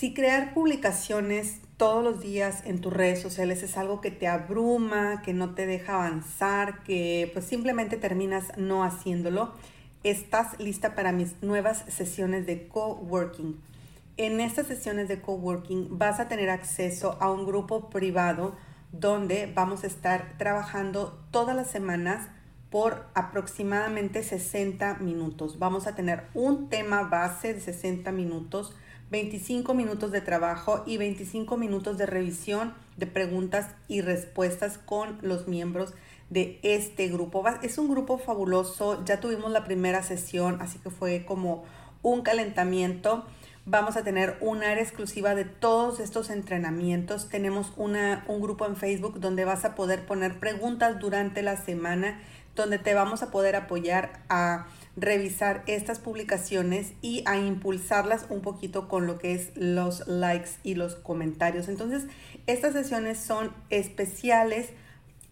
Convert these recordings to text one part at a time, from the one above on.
Si crear publicaciones todos los días en tus redes sociales es algo que te abruma, que no te deja avanzar, que pues simplemente terminas no haciéndolo, estás lista para mis nuevas sesiones de coworking. En estas sesiones de coworking vas a tener acceso a un grupo privado donde vamos a estar trabajando todas las semanas por aproximadamente 60 minutos. Vamos a tener un tema base de 60 minutos, 25 minutos de trabajo y 25 minutos de revisión de preguntas y respuestas con los miembros de este grupo. Es un grupo fabuloso, ya tuvimos la primera sesión, así que fue como un calentamiento. Vamos a tener un área exclusiva de todos estos entrenamientos. Tenemos una, un grupo en Facebook donde vas a poder poner preguntas durante la semana donde te vamos a poder apoyar a revisar estas publicaciones y a impulsarlas un poquito con lo que es los likes y los comentarios. Entonces, estas sesiones son especiales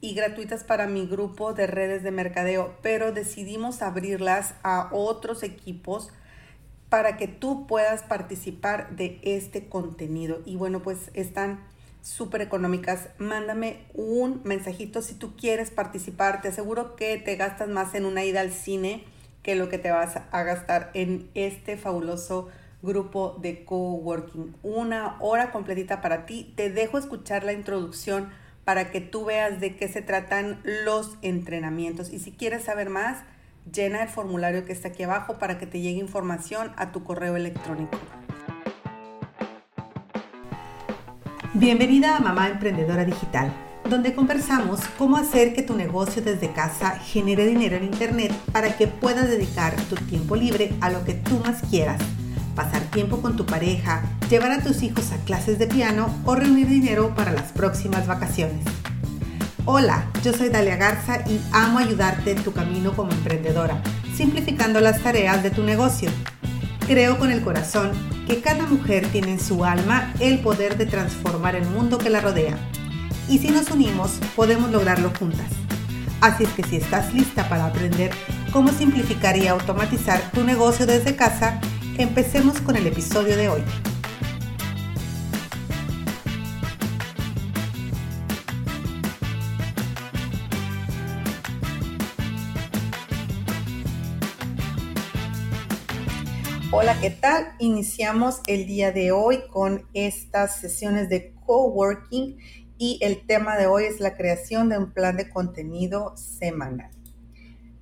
y gratuitas para mi grupo de redes de mercadeo, pero decidimos abrirlas a otros equipos para que tú puedas participar de este contenido. Y bueno, pues están súper económicas. Mándame un mensajito si tú quieres participar. Te aseguro que te gastas más en una ida al cine que lo que te vas a gastar en este fabuloso grupo de coworking. Una hora completita para ti. Te dejo escuchar la introducción para que tú veas de qué se tratan los entrenamientos. Y si quieres saber más, llena el formulario que está aquí abajo para que te llegue información a tu correo electrónico. Bienvenida a Mamá Emprendedora Digital, donde conversamos cómo hacer que tu negocio desde casa genere dinero en Internet para que puedas dedicar tu tiempo libre a lo que tú más quieras, pasar tiempo con tu pareja, llevar a tus hijos a clases de piano o reunir dinero para las próximas vacaciones. Hola, yo soy Dalia Garza y amo ayudarte en tu camino como emprendedora, simplificando las tareas de tu negocio. Creo con el corazón que cada mujer tiene en su alma el poder de transformar el mundo que la rodea. Y si nos unimos, podemos lograrlo juntas. Así es que si estás lista para aprender cómo simplificar y automatizar tu negocio desde casa, empecemos con el episodio de hoy. Hola, ¿qué tal? Iniciamos el día de hoy con estas sesiones de coworking y el tema de hoy es la creación de un plan de contenido semanal.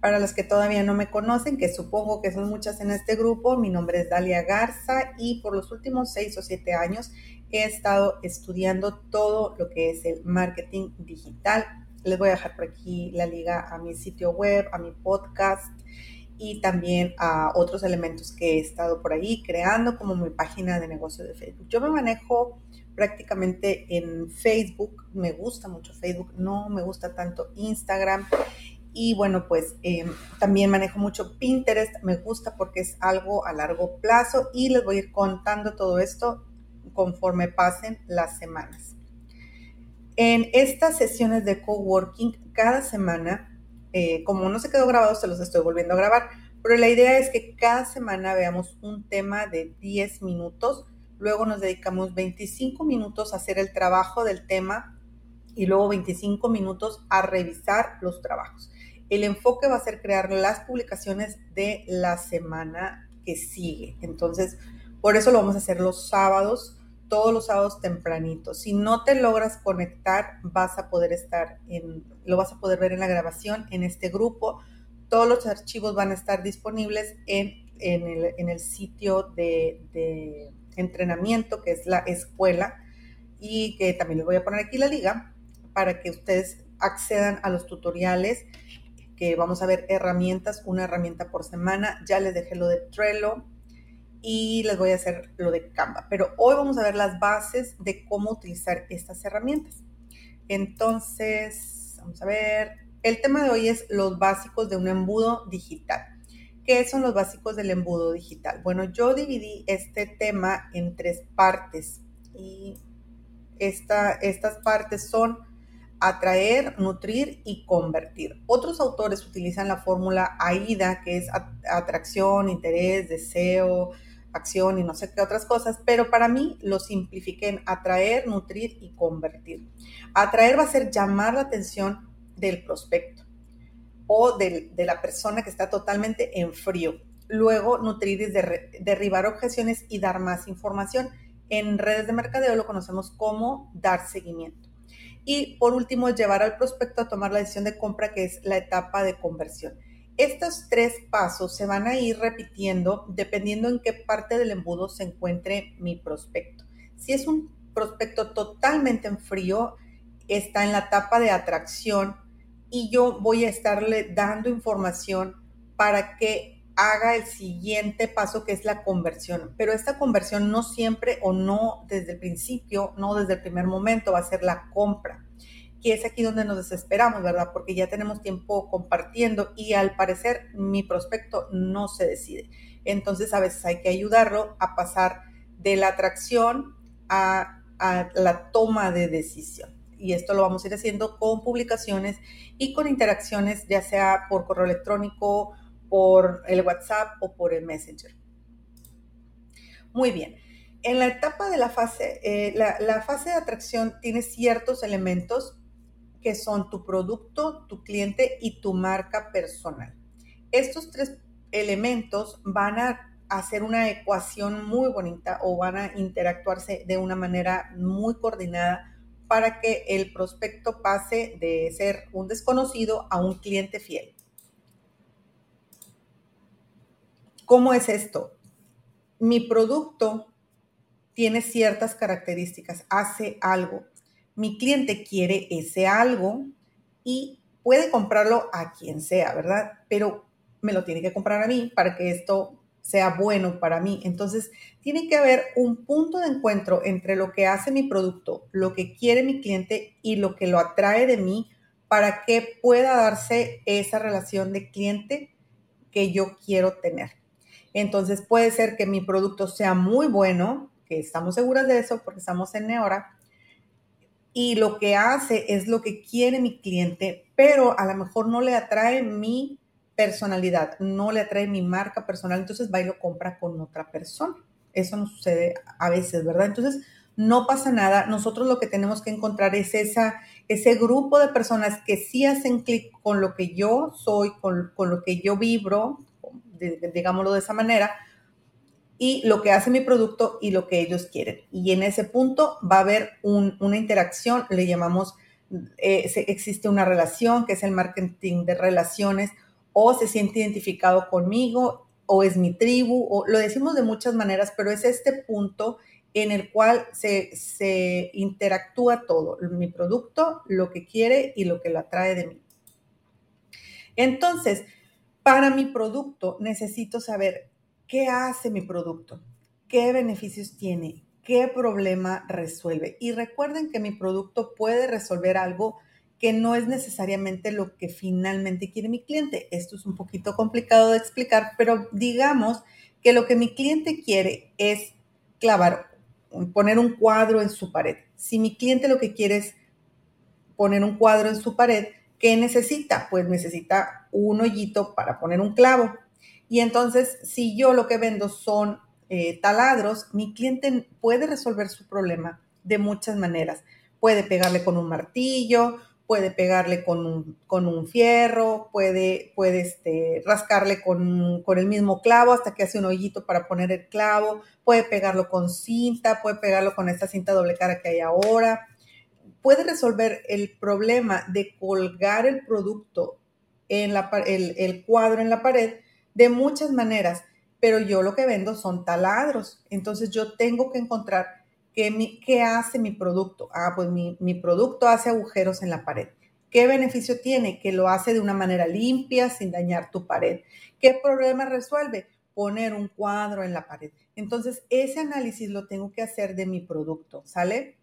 Para los que todavía no me conocen, que supongo que son muchas en este grupo, mi nombre es Dalia Garza y por los últimos seis o siete años he estado estudiando todo lo que es el marketing digital. Les voy a dejar por aquí la liga a mi sitio web, a mi podcast y también a otros elementos que he estado por ahí creando, como mi página de negocio de Facebook. Yo me manejo prácticamente en Facebook, me gusta mucho Facebook, no me gusta tanto Instagram. Y bueno, pues em, también manejo mucho Pinterest, me gusta porque es algo a largo plazo y les voy a ir contando todo esto conforme pasen las semanas. En estas sesiones de coworking, cada semana eh, como no se quedó grabado, se los estoy volviendo a grabar. Pero la idea es que cada semana veamos un tema de 10 minutos, luego nos dedicamos 25 minutos a hacer el trabajo del tema y luego 25 minutos a revisar los trabajos. El enfoque va a ser crear las publicaciones de la semana que sigue. Entonces, por eso lo vamos a hacer los sábados todos los sábados tempranito. Si no te logras conectar, vas a poder estar en, lo vas a poder ver en la grabación en este grupo. Todos los archivos van a estar disponibles en, el, sitio de, entrenamiento, que es la escuela, y que también les voy a poner aquí la liga para que ustedes accedan a los tutoriales que vamos a ver herramientas, una herramienta por semana. Ya les dejé lo de Trello, y les voy a hacer lo de Canva. Pero hoy vamos a ver las bases de cómo utilizar estas herramientas. Entonces, vamos a ver. El tema de hoy es los básicos de un embudo digital. ¿Qué son los básicos del embudo digital? Bueno, yo dividí este tema en tres partes y estas partes son atraer, nutrir y convertir. Otros autores utilizan la fórmula AIDA, que es atracción, interés, deseo, acción y no sé qué otras cosas, pero para mí lo simplifiqué en atraer, nutrir y convertir. Atraer va a ser llamar la atención del prospecto o de la persona que está totalmente en frío. Luego, nutrir es derribar objeciones y dar más información. En redes de mercadeo lo conocemos como dar seguimiento. Y por último, llevar al prospecto a tomar la decisión de compra, que es la etapa de conversión. Estos tres pasos se van a ir repitiendo dependiendo en qué parte del embudo se encuentre mi prospecto. Si es un prospecto totalmente en frío, está en la etapa de atracción y yo voy a estarle dando información para que haga el siguiente paso que es la conversión. Pero esta conversión no siempre o no desde el principio, no desde el primer momento va a ser la compra que es aquí donde nos desesperamos, ¿verdad? Porque ya tenemos tiempo compartiendo y al parecer mi prospecto no se decide. Entonces a veces hay que ayudarlo a pasar de la atracción a, la toma de decisión. Y esto lo vamos a ir haciendo con publicaciones y con interacciones, ya sea por correo electrónico, por el WhatsApp o por el Messenger. Muy bien. En la etapa de la fase, eh, la, fase de atracción tiene ciertos elementos que son tu producto, tu cliente y tu marca personal. Estos tres elementos van a hacer una ecuación muy bonita o van a interactuarse de una manera muy coordinada para que el prospecto pase de ser un desconocido a un cliente fiel. ¿Cómo es esto? Mi producto tiene ciertas características, hace algo mi cliente quiere ese algo y puede comprarlo a quien sea, ¿verdad? Pero me lo tiene que comprar a mí para que esto sea bueno para mí. Entonces, tiene que haber un punto de encuentro entre lo que hace mi producto, lo que quiere mi cliente y lo que lo atrae de mí para que pueda darse esa relación de cliente que yo quiero tener. Entonces, puede ser que mi producto sea muy bueno, que estamos seguras de eso porque estamos en Neora, y lo que hace es lo que quiere mi cliente, pero a lo mejor no le atrae mi personalidad, no le atrae mi marca personal, entonces va y lo compra con otra persona. Eso nos sucede a veces, ¿verdad? Entonces, no pasa nada. Nosotros lo que tenemos que encontrar es esa, ese grupo de personas que sí hacen clic con lo que yo soy, con, con lo que yo vibro, digámoslo de esa manera, y lo que hace mi producto y lo que ellos quieren. Y en ese punto va a haber una interacción, le llamamos, eh, existe una relación que es el marketing de relaciones, o se siente identificado conmigo, o es mi tribu, o lo decimos de muchas maneras, pero es este punto en el cual se, se interactúa todo, mi producto, lo que quiere y lo que lo atrae de mí. Entonces, para mi producto necesito saber ¿Qué hace mi producto? ¿Qué beneficios tiene? ¿Qué problema resuelve? Y recuerden que mi producto puede resolver algo que no es necesariamente lo que finalmente quiere mi cliente. Esto es un poquito complicado de explicar, pero digamos que lo que mi cliente quiere es clavar, poner un cuadro en su pared. Si mi cliente lo que quiere es poner un cuadro en su pared, ¿qué necesita? Pues necesita un hoyito para poner un clavo. Y entonces, si yo lo que vendo son eh, taladros, mi cliente puede resolver su problema de muchas maneras. Puede pegarle con un martillo, puede pegarle con un, con un fierro, puede, puede este, rascarle con, con, el mismo clavo hasta que hace un hoyito para poner el clavo, puede pegarlo con cinta, puede pegarlo con esta cinta doble cara que hay ahora. Puede resolver el problema de colgar el producto en la, el, el cuadro en la pared de muchas maneras, pero yo lo que vendo son taladros. Entonces yo tengo que encontrar qué, hace mi producto. Ah, pues mi, mi producto hace agujeros en la pared. ¿Qué beneficio tiene? Que lo hace de una manera limpia, sin dañar tu pared. ¿Qué problema resuelve? Poner un cuadro en la pared. Entonces, ese análisis lo tengo que hacer de mi producto, ¿sale?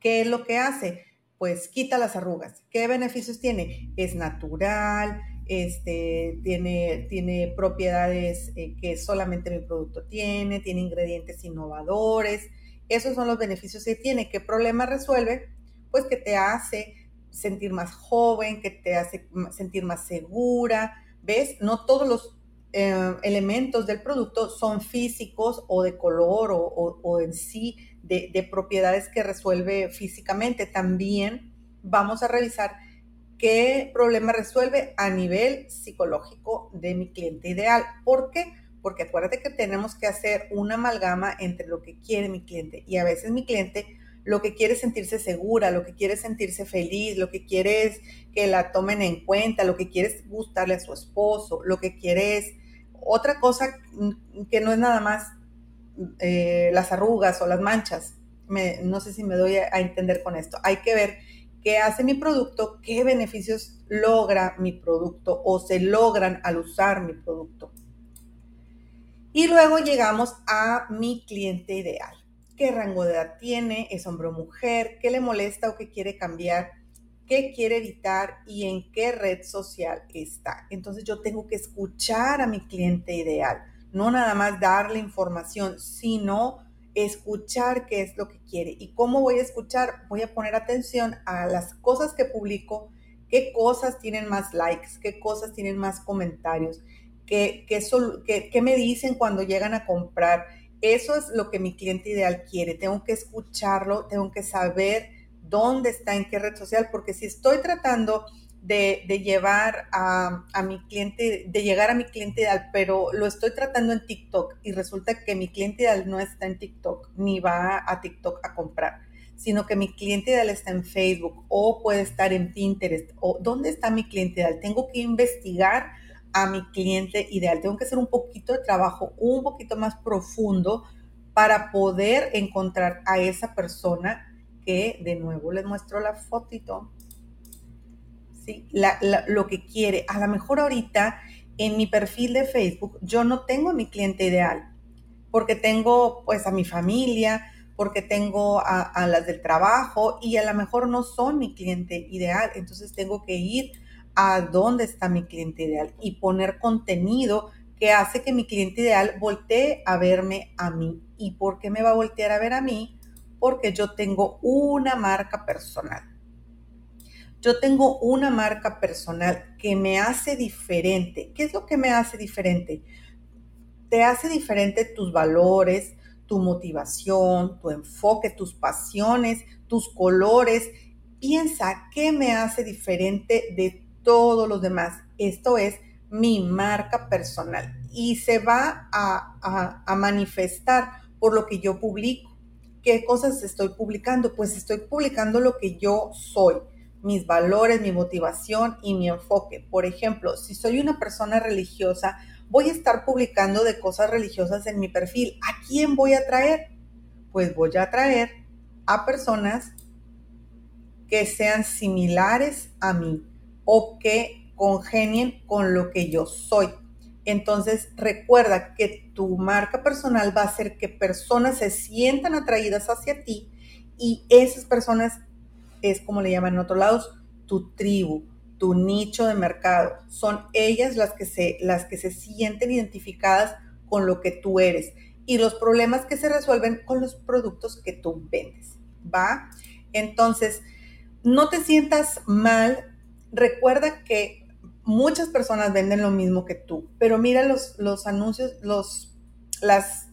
¿Qué es lo que hace? Pues quita las arrugas. ¿Qué beneficios tiene? Es natural, este, tiene, tiene propiedades eh, que solamente mi producto tiene, tiene ingredientes innovadores. Esos son los beneficios que tiene. ¿Qué problema resuelve? Pues que te hace sentir más joven, que te hace sentir más segura. ¿Ves? No todos los eh, elementos del producto son físicos o de color o, en sí de, propiedades que resuelve físicamente. También vamos a revisar qué problema resuelve a nivel psicológico de mi cliente ideal. ¿Por qué? Porque acuérdate que tenemos que hacer una amalgama entre lo que quiere mi cliente y a veces mi cliente lo que quiere sentirse segura, lo que quiere sentirse feliz, lo que quiere es que la tomen en cuenta, lo que quiere es gustarle a su esposo, lo que quiere es otra cosa que no es nada más eh, las arrugas o las manchas. no sé si me doy a, entender con esto. Hay que ver qué hace mi producto, qué beneficios logra mi producto o se logran al usar mi producto. Y luego llegamos a mi cliente ideal. Qué rango de edad tiene, es hombre o mujer, qué le molesta o qué quiere cambiar, qué quiere evitar y en qué red social está. Entonces yo tengo que escuchar a mi cliente ideal, no nada más darle información, sino escuchar qué es lo que quiere. ¿Y cómo voy a escuchar? Voy a poner atención a las cosas que publico, qué cosas tienen más likes, qué cosas tienen más comentarios, qué, qué, me dicen cuando llegan a comprar eso es lo que mi cliente ideal quiere. Tengo que escucharlo, tengo que saber dónde está, en qué red social, porque si estoy tratando de, llevar a, mi cliente, de llegar a mi cliente ideal, pero lo estoy tratando en TikTok y resulta que mi cliente ideal no está en TikTok, ni va a TikTok a comprar, sino que mi cliente ideal está en Facebook o puede estar en Pinterest o dónde está mi cliente ideal. Tengo que investigar a mi cliente ideal. Tengo que hacer un poquito de trabajo, un poquito más profundo para poder encontrar a esa persona que, de nuevo, les muestro la fotito, lo que quiere. A lo mejor ahorita en mi perfil de Facebook yo no tengo a mi cliente ideal, porque tengo pues a mi familia, porque tengo a, a las del trabajo y a lo mejor no son mi cliente ideal. Entonces tengo que ir a dónde está mi cliente ideal y poner contenido que hace que mi cliente ideal voltee a verme a mí. ¿Y por qué me va a voltear a ver a mí? Porque yo tengo una marca personal. Yo tengo una marca personal que me hace diferente. ¿Qué es lo que me hace diferente? Te hace diferente tus valores, tu motivación, tu enfoque, tus pasiones, tus colores. Piensa qué me hace diferente de todos los demás. Esto es mi marca personal y se va a, manifestar por lo que yo publico. ¿Qué cosas estoy publicando? Pues estoy publicando lo que yo soy, mis valores, mi motivación y mi enfoque. Por ejemplo, si soy una persona religiosa, voy a estar publicando de cosas religiosas en mi perfil. ¿A quién voy a traer? Pues voy a traer a personas que sean similares a mí, o que congenien con lo que yo soy. Entonces recuerda que tu marca personal va a hacer que personas se sientan atraídas hacia ti y esas personas es como le llaman en otros lados, tu tribu, tu nicho de mercado. Son ellas las que se, las que se sienten identificadas con lo que tú eres y los problemas que se resuelven con los productos que tú vendes. ¿Va? Entonces, no te sientas mal recuerda que muchas personas venden lo mismo que tú, pero mira los, los anuncios, los, las,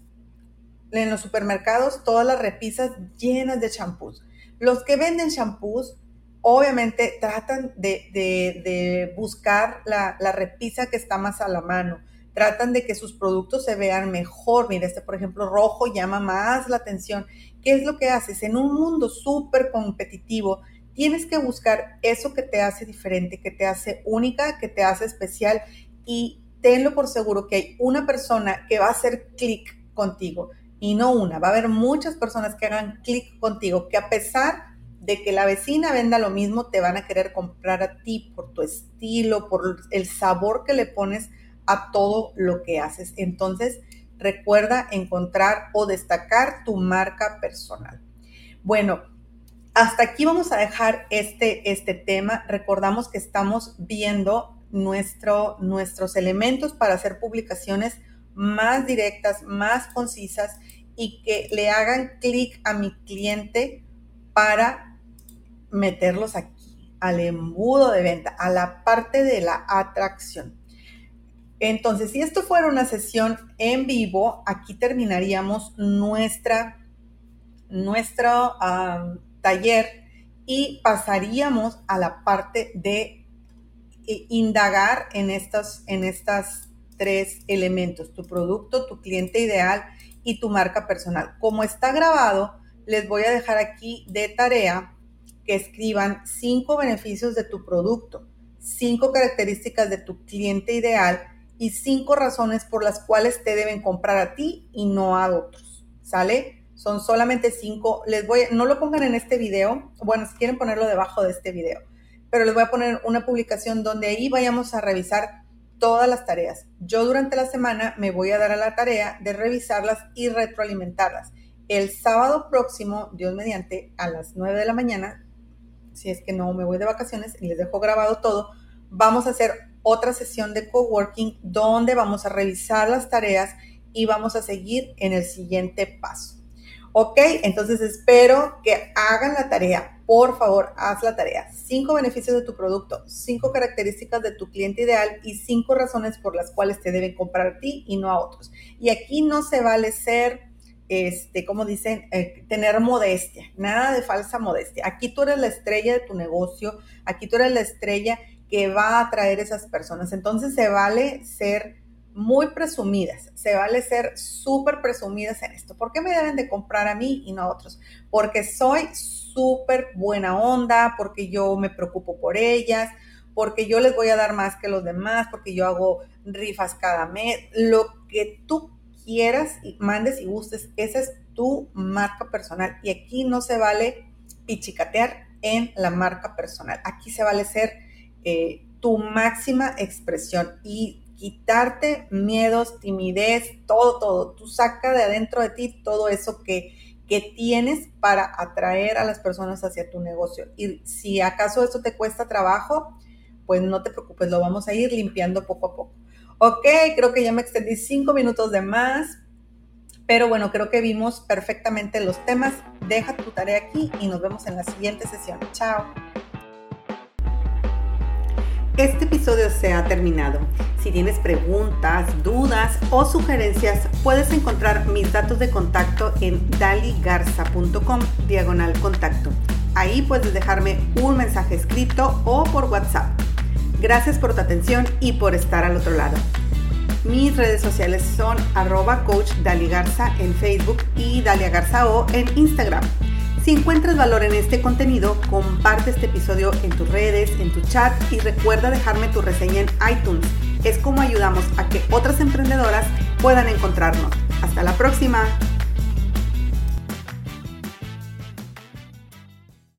en los supermercados, todas las repisas llenas de champús. Los que venden champús, obviamente tratan de, buscar la, la, repisa que está más a la mano. Tratan de que sus productos se vean mejor. Mira, este, por ejemplo, rojo llama más la atención. ¿Qué es lo que haces? En un mundo súper competitivo, tienes que buscar eso que te hace diferente, que te hace única, que te hace especial y tenlo por seguro que hay una persona que va a hacer clic contigo y no una, va a haber muchas personas que hagan clic contigo, que a pesar de que la vecina venda lo mismo, te van a querer comprar a ti por tu estilo, por el sabor que le pones a todo lo que haces. Entonces, recuerda encontrar o destacar tu marca personal. Bueno, hasta aquí vamos a dejar este, este tema. Recordamos que estamos viendo nuestro, nuestros elementos para hacer publicaciones más directas, más concisas y que le hagan clic a mi cliente para meterlos aquí, al embudo de venta, a la parte de la atracción. Entonces, si esto fuera una sesión en vivo, aquí terminaríamos nuestra, nuestro taller y pasaríamos a la parte de eh, indagar en estos, en estas tres elementos, tu producto, tu cliente ideal y tu marca personal. Como está grabado, les voy a dejar aquí de tarea que escriban cinco beneficios de tu producto, cinco características de tu cliente ideal y cinco razones por las cuales te deben comprar a ti y no a otros. ¿Sale? Son solamente cinco. Les voy, no lo pongan en este video. Bueno, si quieren ponerlo debajo de este video. Pero les voy a poner una publicación donde ahí vayamos a revisar todas las tareas. Yo durante la semana me voy a dar a la tarea de revisarlas y retroalimentarlas. El sábado próximo, Dios mediante, a las 9 de la mañana, si es que no me voy de vacaciones y les dejo grabado todo, vamos a hacer otra sesión de coworking donde vamos a revisar las tareas y vamos a seguir en el siguiente paso. Ok, entonces espero que hagan la tarea. Por favor, haz la tarea. Cinco beneficios de tu producto, cinco características de tu cliente ideal y cinco razones por las cuales te deben comprar a ti y no a otros. Y aquí no se vale ser, este, como dicen, eh, tener modestia, nada de falsa modestia. Aquí tú eres la estrella de tu negocio, aquí tú eres la estrella que va a atraer esas personas. Entonces se vale ser muy presumidas, se vale ser súper presumidas en esto. ¿Por qué me deben de comprar a mí y no a otros? Porque soy súper buena onda, porque yo me preocupo por ellas, porque yo les voy a dar más que los demás, porque yo hago rifas cada mes, lo que tú quieras y mandes y gustes, esa es tu marca personal. Y aquí no se vale pichicatear en la marca personal. Aquí se vale ser eh, tu máxima expresión y quitarte miedos, timidez, todo, todo. Tú saca de adentro de ti todo eso que, que tienes para atraer a las personas hacia tu negocio. Y si acaso esto te cuesta trabajo, pues no te preocupes, lo vamos a ir limpiando poco a poco. Ok, creo que ya me extendí cinco minutos de más, pero bueno, creo que vimos perfectamente los temas. Deja tu tarea aquí y nos vemos en la siguiente sesión. Chao. Este episodio se ha terminado. Si tienes preguntas, dudas o sugerencias, puedes encontrar mis datos de contacto en daligarza.com diagonal contacto. Ahí puedes dejarme un mensaje escrito o por WhatsApp. Gracias por tu atención y por estar al otro lado. Mis redes sociales son arroba coach Daligarza en Facebook y Dalia Garza O en Instagram. Si encuentras valor en este contenido, comparte este episodio en tus redes, en tu chat y recuerda dejarme tu reseña en iTunes. Es como ayudamos a que otras emprendedoras puedan encontrarnos. Hasta la próxima.